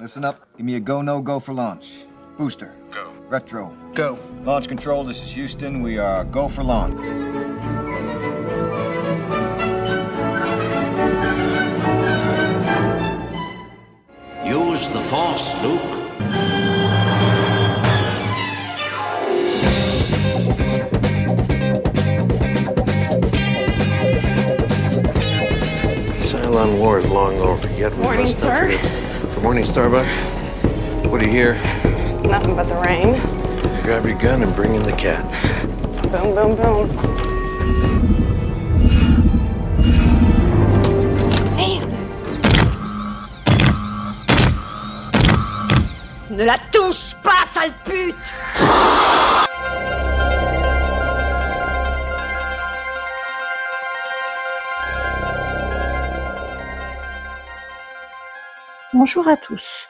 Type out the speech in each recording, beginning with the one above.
Listen up. Give me a go, no go for launch. Booster. Go. Retro. Go. Launch control, this is Houston. We are go for launch. Use the Force, Luke. Cylon War is long over. Yet we Morning, must not sir. Forget- Good morning, Starbuck. What do you hear? Nothing but the rain. Grab your gun and bring in the cat. Boom, boom, boom. Ne la touche pas, sale pute Bonjour à tous.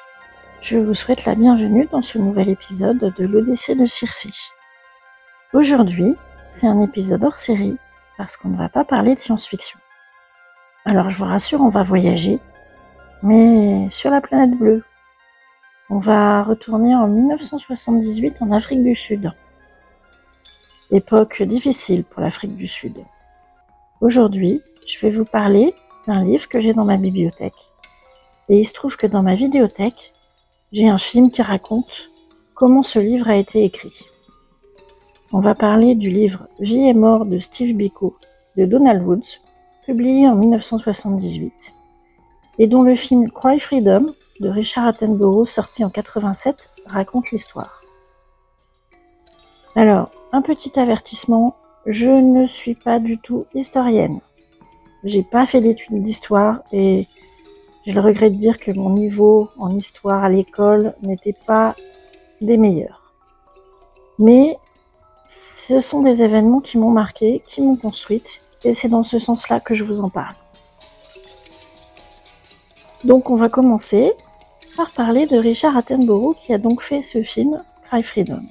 Je vous souhaite la bienvenue dans ce nouvel épisode de l'Odyssée de Circé. Aujourd'hui, c'est un épisode hors série parce qu'on ne va pas parler de science-fiction. Alors je vous rassure, on va voyager, mais sur la planète bleue. On va retourner en 1978 en Afrique du Sud. Époque difficile pour l'Afrique du Sud. Aujourd'hui, je vais vous parler d'un livre que j'ai dans ma bibliothèque. Et il se trouve que dans ma vidéothèque, j'ai un film qui raconte comment ce livre a été écrit. On va parler du livre Vie et mort de Steve Biko de Donald Woods, publié en 1978, et dont le film Cry Freedom de Richard Attenborough, sorti en 87, raconte l'histoire. Alors, un petit avertissement, je ne suis pas du tout historienne. J'ai pas fait d'études d'histoire et j'ai le regret de dire que mon niveau en histoire à l'école n'était pas des meilleurs. Mais ce sont des événements qui m'ont marqué, qui m'ont construite, et c'est dans ce sens-là que je vous en parle. Donc on va commencer par parler de Richard Attenborough qui a donc fait ce film Cry Freedom.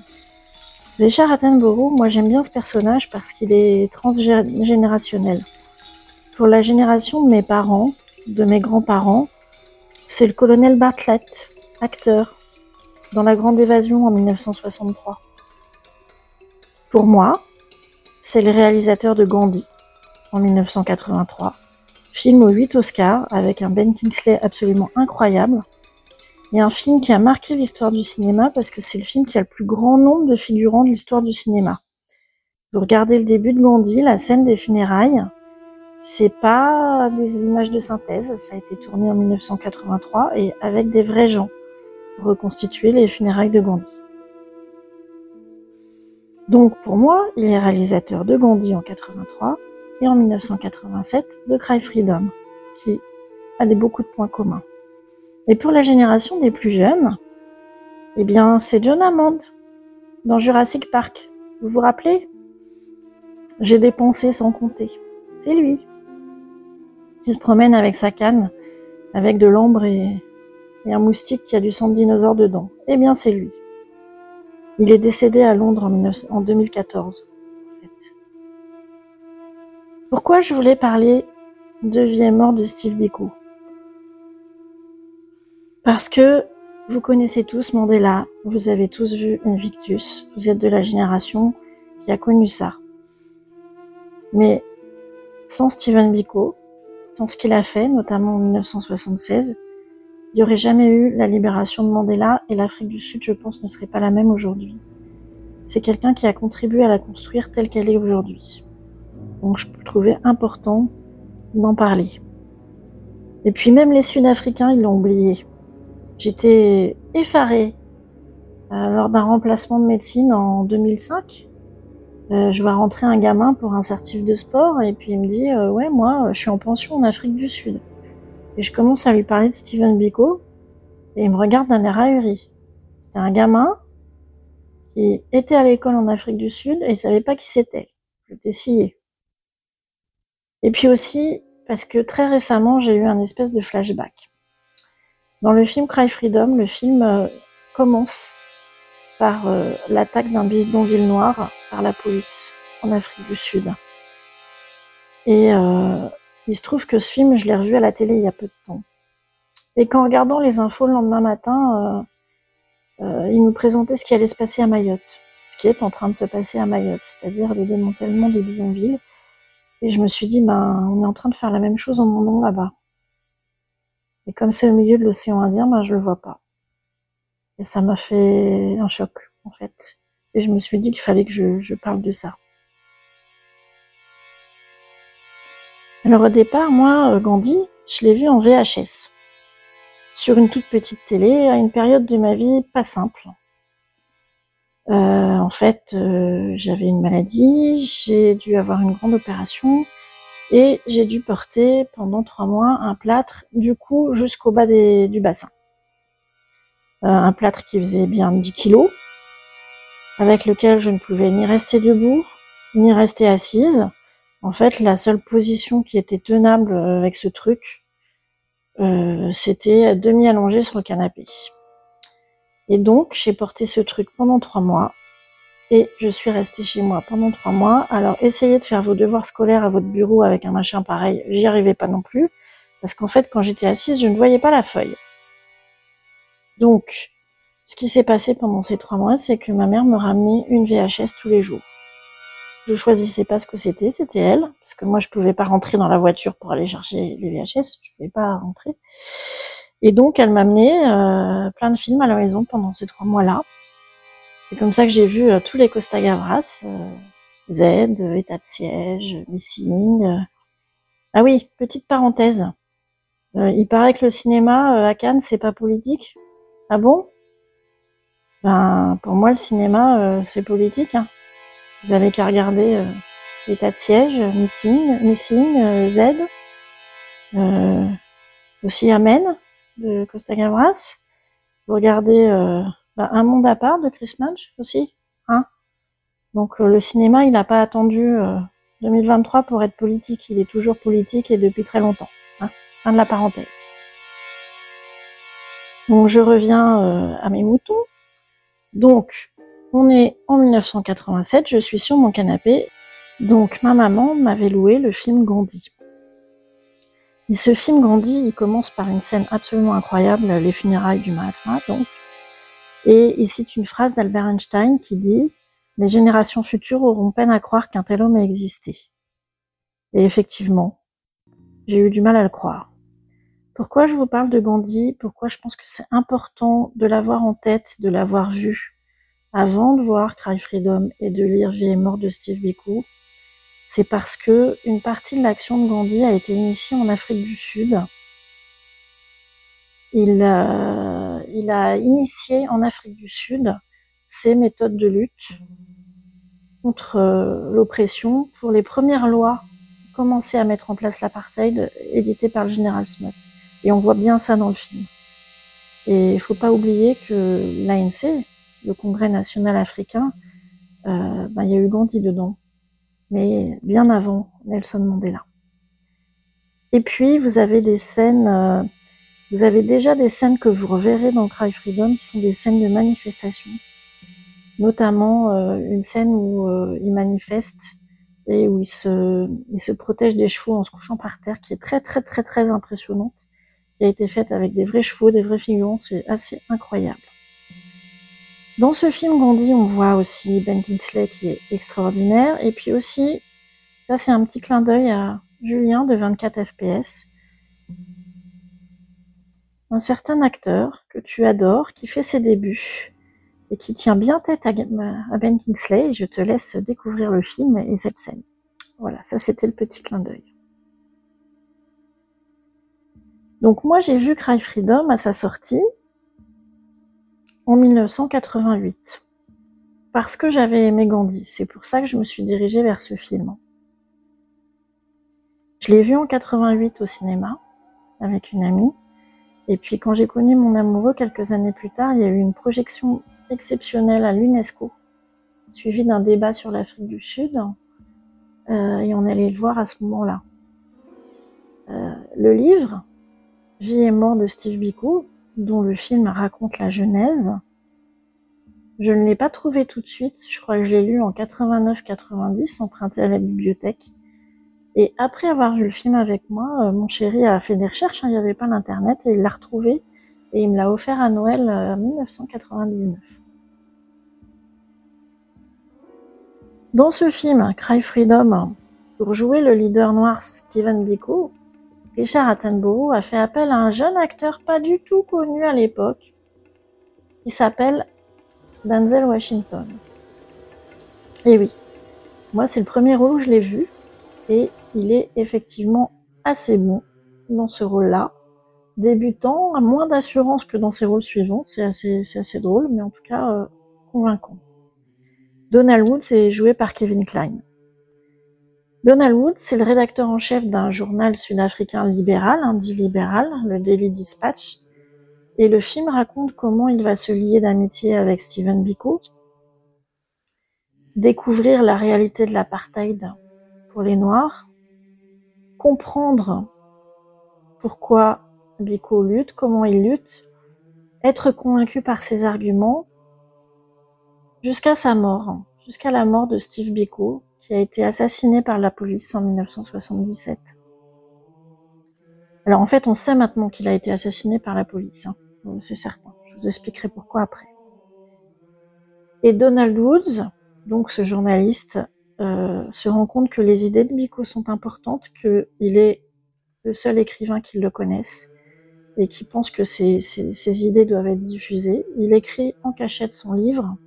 Richard Attenborough, moi j'aime bien ce personnage parce qu'il est transgénérationnel. Pour la génération de mes parents, de mes grands-parents, c'est le colonel Bartlett, acteur, dans La Grande Évasion en 1963. Pour moi, c'est le réalisateur de Gandhi en 1983, film aux 8 Oscars avec un Ben Kingsley absolument incroyable, et un film qui a marqué l'histoire du cinéma parce que c'est le film qui a le plus grand nombre de figurants de l'histoire du cinéma. Vous regardez le début de Gandhi, la scène des funérailles, c'est pas des images de synthèse, ça a été tourné en 1983 et avec des vrais gens reconstituer les funérailles de Gandhi. Donc pour moi, il est réalisateur de Gandhi en 83 et en 1987 de Cry Freedom, qui a des beaucoup de points communs. Et pour la génération des plus jeunes, eh bien c'est John Hammond dans Jurassic Park. Vous vous rappelez? J'ai dépensé sans compter. C'est lui qui se promène avec sa canne, avec de l'ombre et, un moustique qui a du sang de dinosaure dedans. Eh bien, c'est lui. Il est décédé à Londres en, 19, en 2014. En fait. Pourquoi je voulais parler de vie et mort de Steve Biko? Parce que vous connaissez tous Mandela, vous avez tous vu Invictus, vous êtes de la génération qui a connu ça. Mais sans Steven Biko, sans ce qu'il a fait, notamment en 1976, il n'y aurait jamais eu la libération de Mandela et l'Afrique du Sud, je pense, ne serait pas la même aujourd'hui. C'est quelqu'un qui a contribué à la construire telle qu'elle est aujourd'hui. Donc je trouvais important d'en parler. Et puis même les Sud-Africains, ils l'ont oublié. J'étais effarée euh, lors d'un remplacement de médecine en 2005 euh, je vais rentrer un gamin pour un certif de sport et puis il me dit euh, ouais moi je suis en pension en Afrique du Sud et je commence à lui parler de Steven Biko et il me regarde d'un air ahuri. C'était un gamin qui était à l'école en Afrique du Sud et il savait pas qui c'était. J'étais sciée. Et puis aussi parce que très récemment j'ai eu un espèce de flashback. Dans le film Cry Freedom, le film euh, commence par euh, l'attaque d'un bidonville noir par la police en Afrique du Sud. Et euh, il se trouve que ce film, je l'ai revu à la télé il y a peu de temps. Et qu'en regardant les infos le lendemain matin, euh, euh, ils nous présentaient ce qui allait se passer à Mayotte, ce qui est en train de se passer à Mayotte, c'est-à-dire le démantèlement des bidonvilles. Et je me suis dit, ben, on est en train de faire la même chose en mon nom là-bas. Et comme c'est au milieu de l'océan Indien, ben, je le vois pas. Et ça m'a fait un choc, en fait. Et je me suis dit qu'il fallait que je, parle de ça. Alors au départ, moi, euh, Gandhi, je l'ai vu en VHS, sur une toute petite télé, à une période de ma vie pas simple. Euh, en fait, euh, j'avais une maladie, j'ai dû avoir une grande opération et j'ai dû porter pendant trois mois un plâtre du cou jusqu'au bas du bassin. Euh, un plâtre qui faisait bien 10 kilos, avec lequel je ne pouvais ni rester debout, ni rester assise. En fait, la seule position qui était tenable avec ce truc, euh, c'était demi-allongée sur le canapé. Et donc, j'ai porté ce truc pendant trois mois et je suis restée chez moi pendant trois mois. Alors, essayez de faire vos devoirs scolaires à votre bureau avec un machin pareil. J'y arrivais pas non plus parce qu'en fait, quand j'étais assise, je ne voyais pas la feuille. Donc, ce qui s'est passé pendant ces trois mois, c'est que ma mère me ramenait une VHS tous les jours. Je choisissais pas ce que c'était, c'était elle, parce que moi je pouvais pas rentrer dans la voiture pour aller chercher les VHS, je pouvais pas rentrer. Et donc, elle m'a amené euh, plein de films à la maison pendant ces trois mois-là. C'est comme ça que j'ai vu euh, tous les Costa Gavras, euh, Z, État de siège, Missing. Ah oui, petite parenthèse. il paraît que le cinéma à Cannes, c'est pas politique. Ah bon? Ben, pour moi, le cinéma, c'est politique. Hein. Vous avez qu'à regarder État de siège, Meeting, Missing, Z, aussi Amen de Costa Gavras. Vous regardez euh, bah, Un monde à part de Chris Munch aussi. Hein Donc euh, le cinéma, il n'a pas attendu 2023 euh, pour être politique. Il est toujours politique et depuis très longtemps. Hein fin de la parenthèse. Donc je reviens à mes moutons. Donc on est en 1987, je suis sur mon canapé. Donc ma maman m'avait loué le film Gandhi. Et ce film grandit, il commence par une scène absolument incroyable, les funérailles du Mahatma, donc. Et il cite une phrase d'Albert Einstein qui dit Les générations futures auront peine à croire qu'un tel homme a existé. Et effectivement, j'ai eu du mal à le croire. Pourquoi je vous parle de Gandhi? Pourquoi je pense que c'est important de l'avoir en tête, de l'avoir vu avant de voir Cry Freedom et de lire Vie et mort de Steve Biko? C'est parce que une partie de l'action de Gandhi a été initiée en Afrique du Sud. Il, euh, a initié en Afrique du Sud ses méthodes de lutte contre euh, l'oppression pour les premières lois qui commençaient à mettre en place l'apartheid éditées par le général Smoot. Et on voit bien ça dans le film. Et il faut pas oublier que l'ANC, le Congrès national africain, euh, ben, il y a eu Gandhi dedans mais bien avant Nelson Mandela. Et puis, vous avez des scènes, euh, vous avez déjà des scènes que vous reverrez dans Cry Freedom, qui sont des scènes de manifestation, notamment euh, une scène où euh, il manifeste et où il se, il se protège des chevaux en se couchant par terre, qui est très très très très impressionnante, qui a été faite avec des vrais chevaux, des vrais figurants, c'est assez incroyable. Dans ce film Gandhi, on voit aussi Ben Kingsley qui est extraordinaire. Et puis aussi, ça c'est un petit clin d'œil à Julien de 24 FPS. Un certain acteur que tu adores, qui fait ses débuts et qui tient bien tête à Ben Kingsley. je te laisse découvrir le film et cette scène. Voilà, ça c'était le petit clin d'œil. Donc moi j'ai vu Cry Freedom à sa sortie en 1988. Parce que j'avais aimé Gandhi, c'est pour ça que je me suis dirigée vers ce film. Je l'ai vu en 88 au cinéma avec une amie. Et puis quand j'ai connu mon amoureux quelques années plus tard, il y a eu une projection exceptionnelle à l'UNESCO, suivie d'un débat sur l'Afrique du Sud. Euh, et on allait le voir à ce moment-là. Euh, le livre, Vie et mort de Steve Biko, dont le film raconte la genèse. Je ne l'ai pas trouvé tout de suite, je crois que je l'ai lu en 89-90, emprunté à la bibliothèque. Et après avoir vu le film avec moi, euh, mon chéri a fait des recherches, hein, il n'y avait pas l'internet, et il l'a retrouvé, et il me l'a offert à Noël euh, en 1999. Dans ce film, Cry Freedom, pour jouer le leader noir Steven Biko, Richard Attenborough a fait appel à un jeune acteur pas du tout connu à l'époque, qui s'appelle Denzel Washington. Et oui, moi c'est le premier rôle où je l'ai vu, et il est effectivement assez bon dans ce rôle-là. Débutant, à moins d'assurance que dans ses rôles suivants, c'est assez, drôle, mais en tout cas euh, convaincant. Donald Woods est joué par Kevin Klein. Donald Woods, c'est le rédacteur en chef d'un journal sud-africain libéral, un dit libéral, le Daily Dispatch, et le film raconte comment il va se lier d'amitié avec Stephen Biko, découvrir la réalité de l'apartheid pour les Noirs, comprendre pourquoi Biko lutte, comment il lutte, être convaincu par ses arguments, jusqu'à sa mort, jusqu'à la mort de Steve Biko, qui a été assassiné par la police en 1977. Alors en fait, on sait maintenant qu'il a été assassiné par la police, hein. c'est certain. Je vous expliquerai pourquoi après. Et Donald Woods, donc ce journaliste, euh, se rend compte que les idées de Biko sont importantes, qu'il est le seul écrivain qui le connaisse et qui pense que ces, idées doivent être diffusées. Il écrit en cachette son livre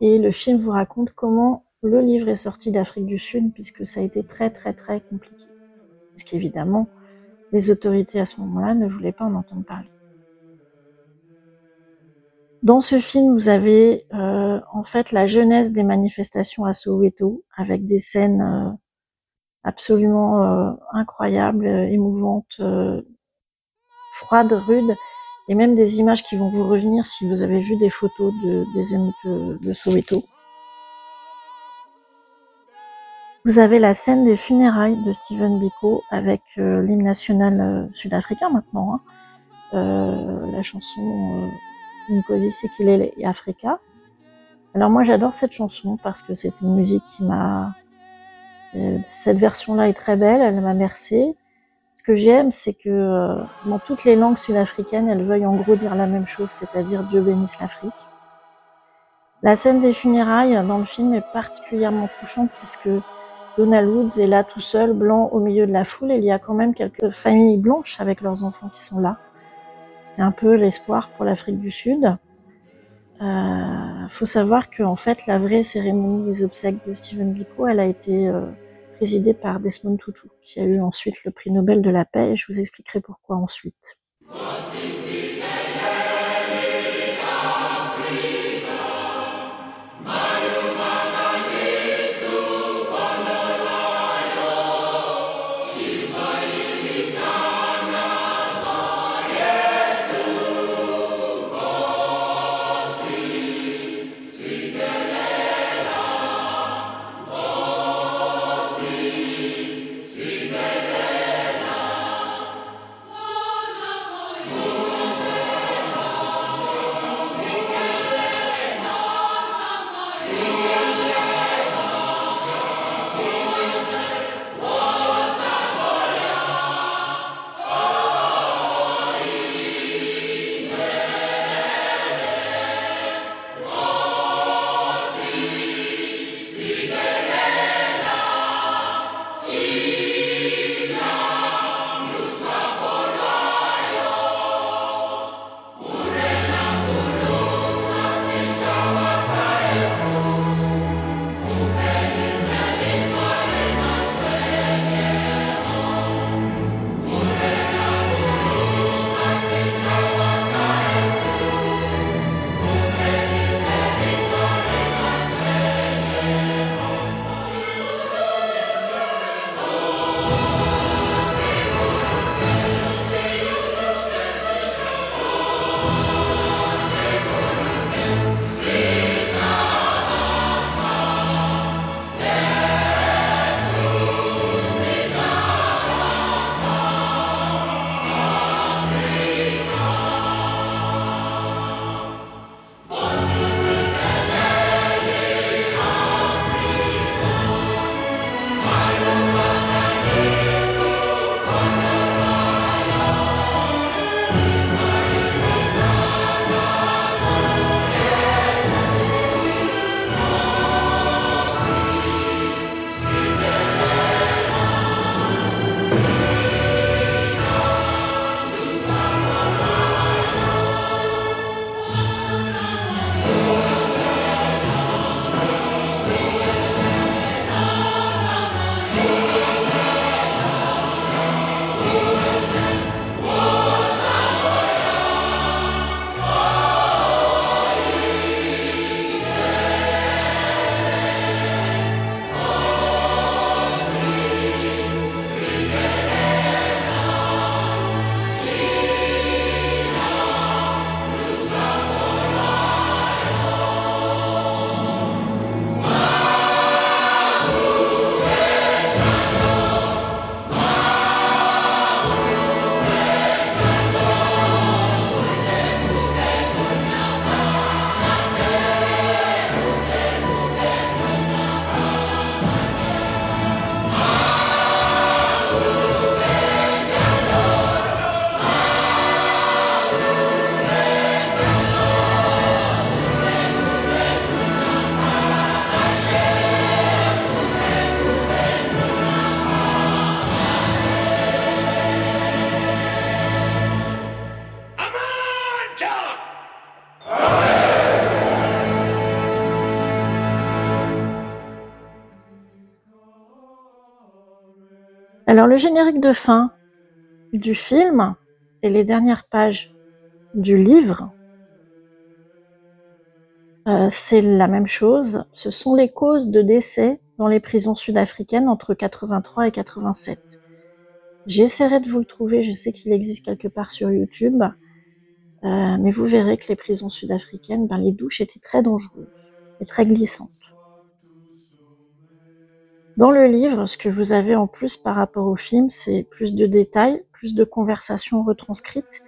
et le film vous raconte comment le livre est sorti d'Afrique du Sud puisque ça a été très très très compliqué. Parce qu'évidemment, les autorités à ce moment-là ne voulaient pas en entendre parler. Dans ce film, vous avez euh, en fait la jeunesse des manifestations à Soweto, avec des scènes euh, absolument euh, incroyables, émouvantes, froides, rudes, et même des images qui vont vous revenir si vous avez vu des photos de, des émeutes de Soweto. Vous avez la scène des funérailles de Stephen Biko avec l'hymne national sud-africain maintenant, hein. la chanson qu'il est Africa. Alors moi j'adore cette chanson parce que c'est une musique qui m'a... Euh, cette version-là est très belle, elle m'a bercé. Ce que j'aime, c'est que euh, dans toutes les langues sud-africaines, elles veuillent en gros dire la même chose, c'est-à-dire Dieu bénisse l'Afrique. La scène des funérailles dans le film est particulièrement touchante puisque Donald Woods est là tout seul, blanc, au milieu de la foule. Et il y a quand même quelques familles blanches avec leurs enfants qui sont là. C'est un peu l'espoir pour l'Afrique du Sud. Euh, faut savoir que en fait la vraie cérémonie des obsèques de Stephen Biko, elle a été euh, présidée par Desmond Tutu, qui a eu ensuite le prix Nobel de la paix. Je vous expliquerai pourquoi ensuite. Alors le générique de fin du film et les dernières pages du livre, euh, c'est la même chose. Ce sont les causes de décès dans les prisons sud-africaines entre 83 et 87. J'essaierai de vous le trouver, je sais qu'il existe quelque part sur YouTube, euh, mais vous verrez que les prisons sud-africaines, ben, les douches étaient très dangereuses et très glissantes. Dans le livre, ce que vous avez en plus par rapport au film, c'est plus de détails, plus de conversations retranscrites,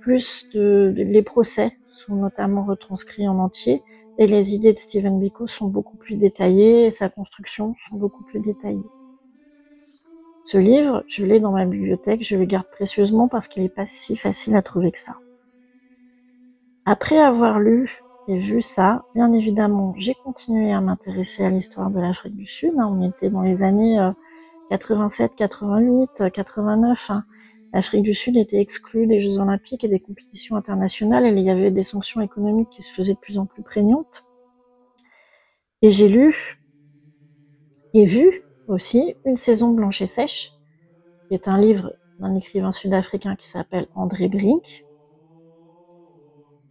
plus de, les procès sont notamment retranscrits en entier, et les idées de Stephen Biko sont beaucoup plus détaillées, et sa construction sont beaucoup plus détaillées. Ce livre, je l'ai dans ma bibliothèque, je le garde précieusement parce qu'il n'est pas si facile à trouver que ça. Après avoir lu vu ça, bien évidemment, j'ai continué à m'intéresser à l'histoire de l'Afrique du Sud. On était dans les années 87, 88, 89. L'Afrique du Sud était exclue des Jeux Olympiques et des compétitions internationales et il y avait des sanctions économiques qui se faisaient de plus en plus prégnantes. Et j'ai lu et vu aussi Une saison blanche et sèche, qui est un livre d'un écrivain sud-africain qui s'appelle André Brink.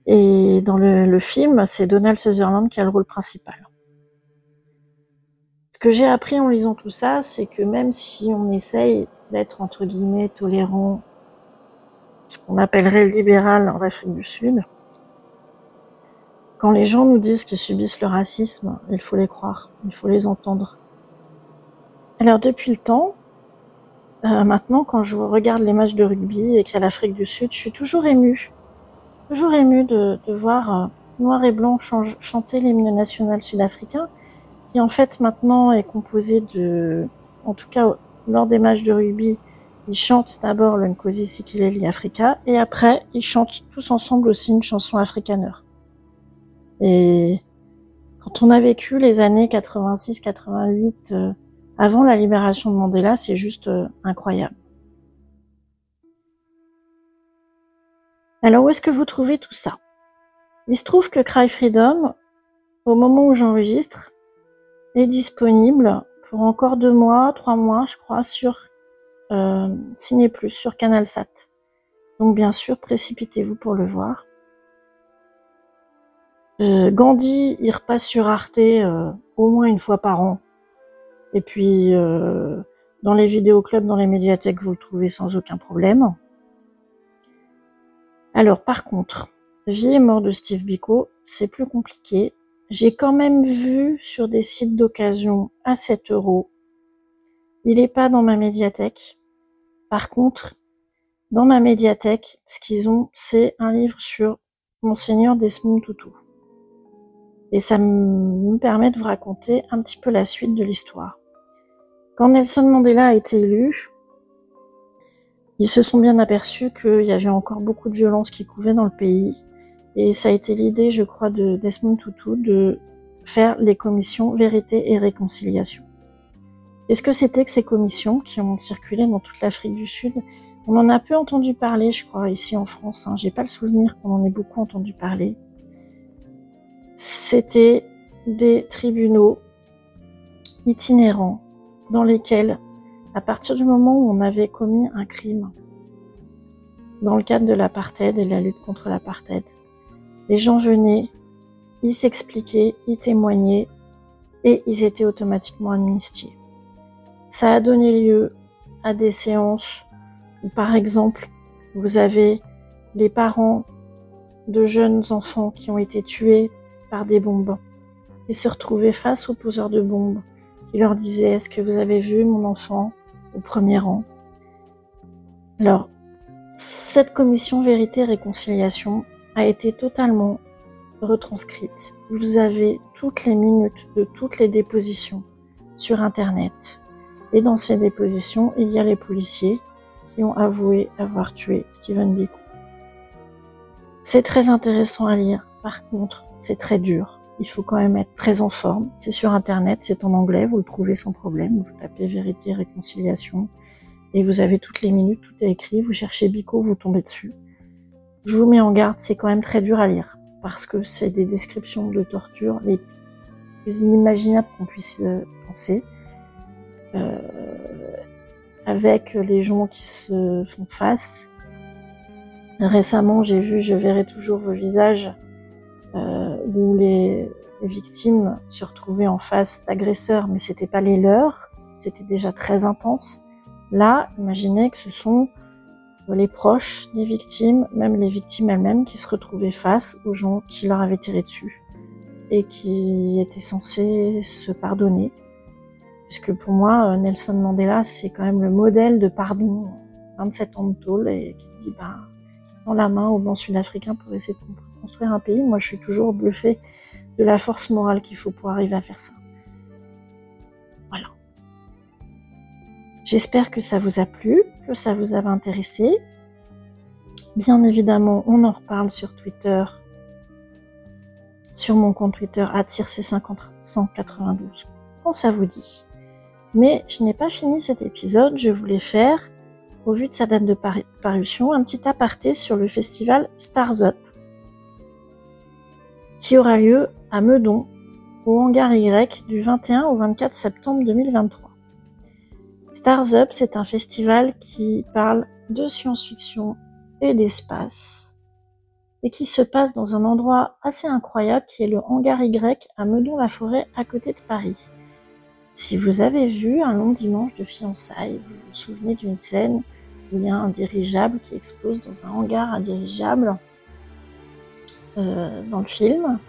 Et dans le, le film, c'est Donald Sutherland qui a le rôle principal. Ce que j'ai appris en lisant tout ça, c'est que même si on essaye d'être entre guillemets tolérant, ce qu'on appellerait libéral en Afrique du Sud, quand les gens nous disent qu'ils subissent le racisme, il faut les croire, il faut les entendre. Alors depuis le temps, euh, maintenant quand je regarde les matchs de rugby et qu'il y a l'Afrique du Sud, je suis toujours émue. Toujours émue de, de voir euh, Noir et Blanc chanter l'hymne national sud-africain, qui en fait maintenant est composé de, en tout cas lors des matchs de rugby, ils chantent d'abord le Nkosi Sikileli Africa et après ils chantent tous ensemble aussi une chanson afrikaner. Et quand on a vécu les années 86-88 avant la libération de Mandela, c'est juste euh, incroyable. Alors où est-ce que vous trouvez tout ça? Il se trouve que Cry Freedom, au moment où j'enregistre, est disponible pour encore deux mois, trois mois, je crois, sur euh, Ciné Plus, sur CanalSat. Donc bien sûr, précipitez-vous pour le voir. Euh, Gandhi, il repasse sur Arte euh, au moins une fois par an. Et puis, euh, dans les vidéoclubs, dans les médiathèques, vous le trouvez sans aucun problème. Alors, par contre, Vie et mort de Steve Biko, c'est plus compliqué. J'ai quand même vu sur des sites d'occasion à 7 euros. Il est pas dans ma médiathèque. Par contre, dans ma médiathèque, ce qu'ils ont, c'est un livre sur Monseigneur Desmond Tutu. Et ça me permet de vous raconter un petit peu la suite de l'histoire. Quand Nelson Mandela a été élu, ils se sont bien aperçus qu'il y avait encore beaucoup de violence qui couvaient dans le pays. Et ça a été l'idée, je crois, de Desmond Tutu de faire les commissions vérité et réconciliation. Qu'est-ce que c'était que ces commissions qui ont circulé dans toute l'Afrique du Sud? On en a peu entendu parler, je crois, ici en France. Hein. J'ai pas le souvenir qu'on en ait beaucoup entendu parler. C'était des tribunaux itinérants dans lesquels, à partir du moment où on avait commis un crime, dans le cadre de l'apartheid et de la lutte contre l'apartheid, les gens venaient, ils s'expliquaient, ils témoignaient et ils étaient automatiquement amnistiés. Ça a donné lieu à des séances où, par exemple, vous avez les parents de jeunes enfants qui ont été tués par des bombes, qui se retrouvaient face aux poseurs de bombes il leur disait, est-ce que vous avez vu mon enfant? Au premier rang Alors, cette commission vérité-réconciliation a été totalement retranscrite. Vous avez toutes les minutes de toutes les dépositions sur Internet. Et dans ces dépositions, il y a les policiers qui ont avoué avoir tué Stephen Biko. C'est très intéressant à lire. Par contre, c'est très dur il faut quand même être très en forme. C'est sur Internet, c'est en anglais, vous le trouvez sans problème. Vous tapez vérité, réconciliation, et vous avez toutes les minutes, tout est écrit. Vous cherchez Bico, vous tombez dessus. Je vous mets en garde, c'est quand même très dur à lire, parce que c'est des descriptions de torture les plus inimaginables qu'on puisse euh, penser. Euh, avec les gens qui se font face. Récemment, j'ai vu Je verrai toujours vos visages, euh, où les, victimes se retrouvaient en face d'agresseurs, mais c'était pas les leurs. C'était déjà très intense. Là, imaginez que ce sont les proches des victimes, même les victimes elles-mêmes, qui se retrouvaient face aux gens qui leur avaient tiré dessus et qui étaient censés se pardonner. Puisque pour moi, Nelson Mandela, c'est quand même le modèle de pardon. 27 ans de tôle et qui dit, bah, dans la main au banc sud-africain pour essayer de construire un pays. Moi, je suis toujours bluffée de la force morale qu'il faut pour arriver à faire ça. Voilà. J'espère que ça vous a plu, que ça vous avait intéressé. Bien évidemment, on en reparle sur Twitter, sur mon compte Twitter attirc192 quand ça vous dit. Mais je n'ai pas fini cet épisode, je voulais faire, au vu de sa date de parution, un petit aparté sur le festival Stars Up, qui aura lieu à Meudon, au hangar Y, du 21 au 24 septembre 2023. Stars Up, c'est un festival qui parle de science-fiction et d'espace, et qui se passe dans un endroit assez incroyable qui est le hangar Y à Meudon-la-Forêt à côté de Paris. Si vous avez vu un long dimanche de fiançailles, vous vous souvenez d'une scène où il y a un dirigeable qui explose dans un hangar à euh, dans le film.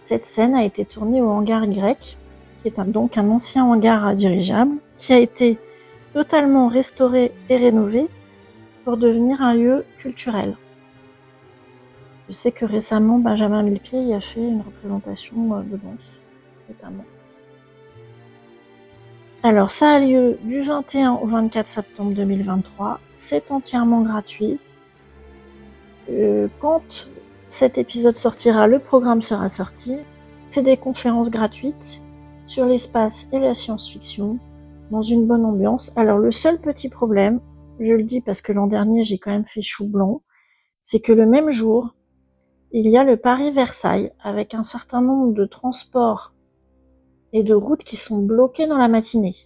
Cette scène a été tournée au hangar Y, qui est donc un ancien hangar à dirigeable, qui a été totalement restauré et rénové pour devenir un lieu culturel. Je sais que récemment, Benjamin Millepied a fait une représentation euh, de danse, notamment. Alors, ça a lieu du 21 au 24 septembre 2023. C'est entièrement gratuit. Euh, quand cet épisode sortira, le programme sera sorti. C'est des conférences gratuites sur l'espace et la science-fiction dans une bonne ambiance. Alors, le seul petit problème, je le dis parce que l'an dernier, j'ai quand même fait chou blanc, c'est que le même jour, il y a le Paris-Versailles avec un certain nombre de transports et de routes qui sont bloquées dans la matinée.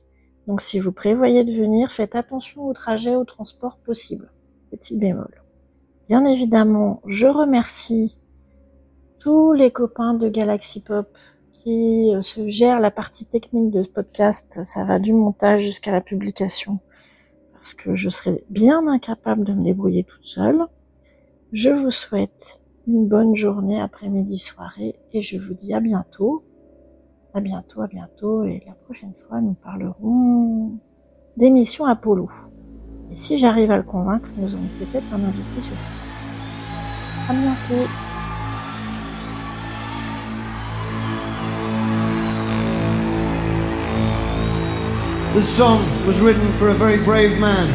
Donc si vous prévoyez de venir, faites attention au trajet, au transport possible. Petit bémol. Bien évidemment, je remercie tous les copains de Galaxy Pop qui euh, se gèrent la partie technique de ce podcast. Ça va du montage jusqu'à la publication. Parce que je serais bien incapable de me débrouiller toute seule. Je vous souhaite une bonne journée, après-midi, soirée et je vous dis à bientôt à bientôt, à bientôt. Et la prochaine fois, nous parlerons d'émissions Apollo. Et si j'arrive à le convaincre, nous aurons peut-être un invité sur À bientôt. This song was written for a very brave man.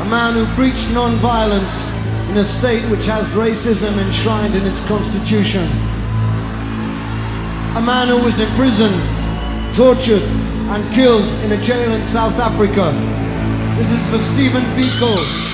A man who preached non-violence in a state which has racism enshrined in its constitution. A man who was imprisoned, tortured, and killed in a jail in South Africa. This is for Stephen Biko.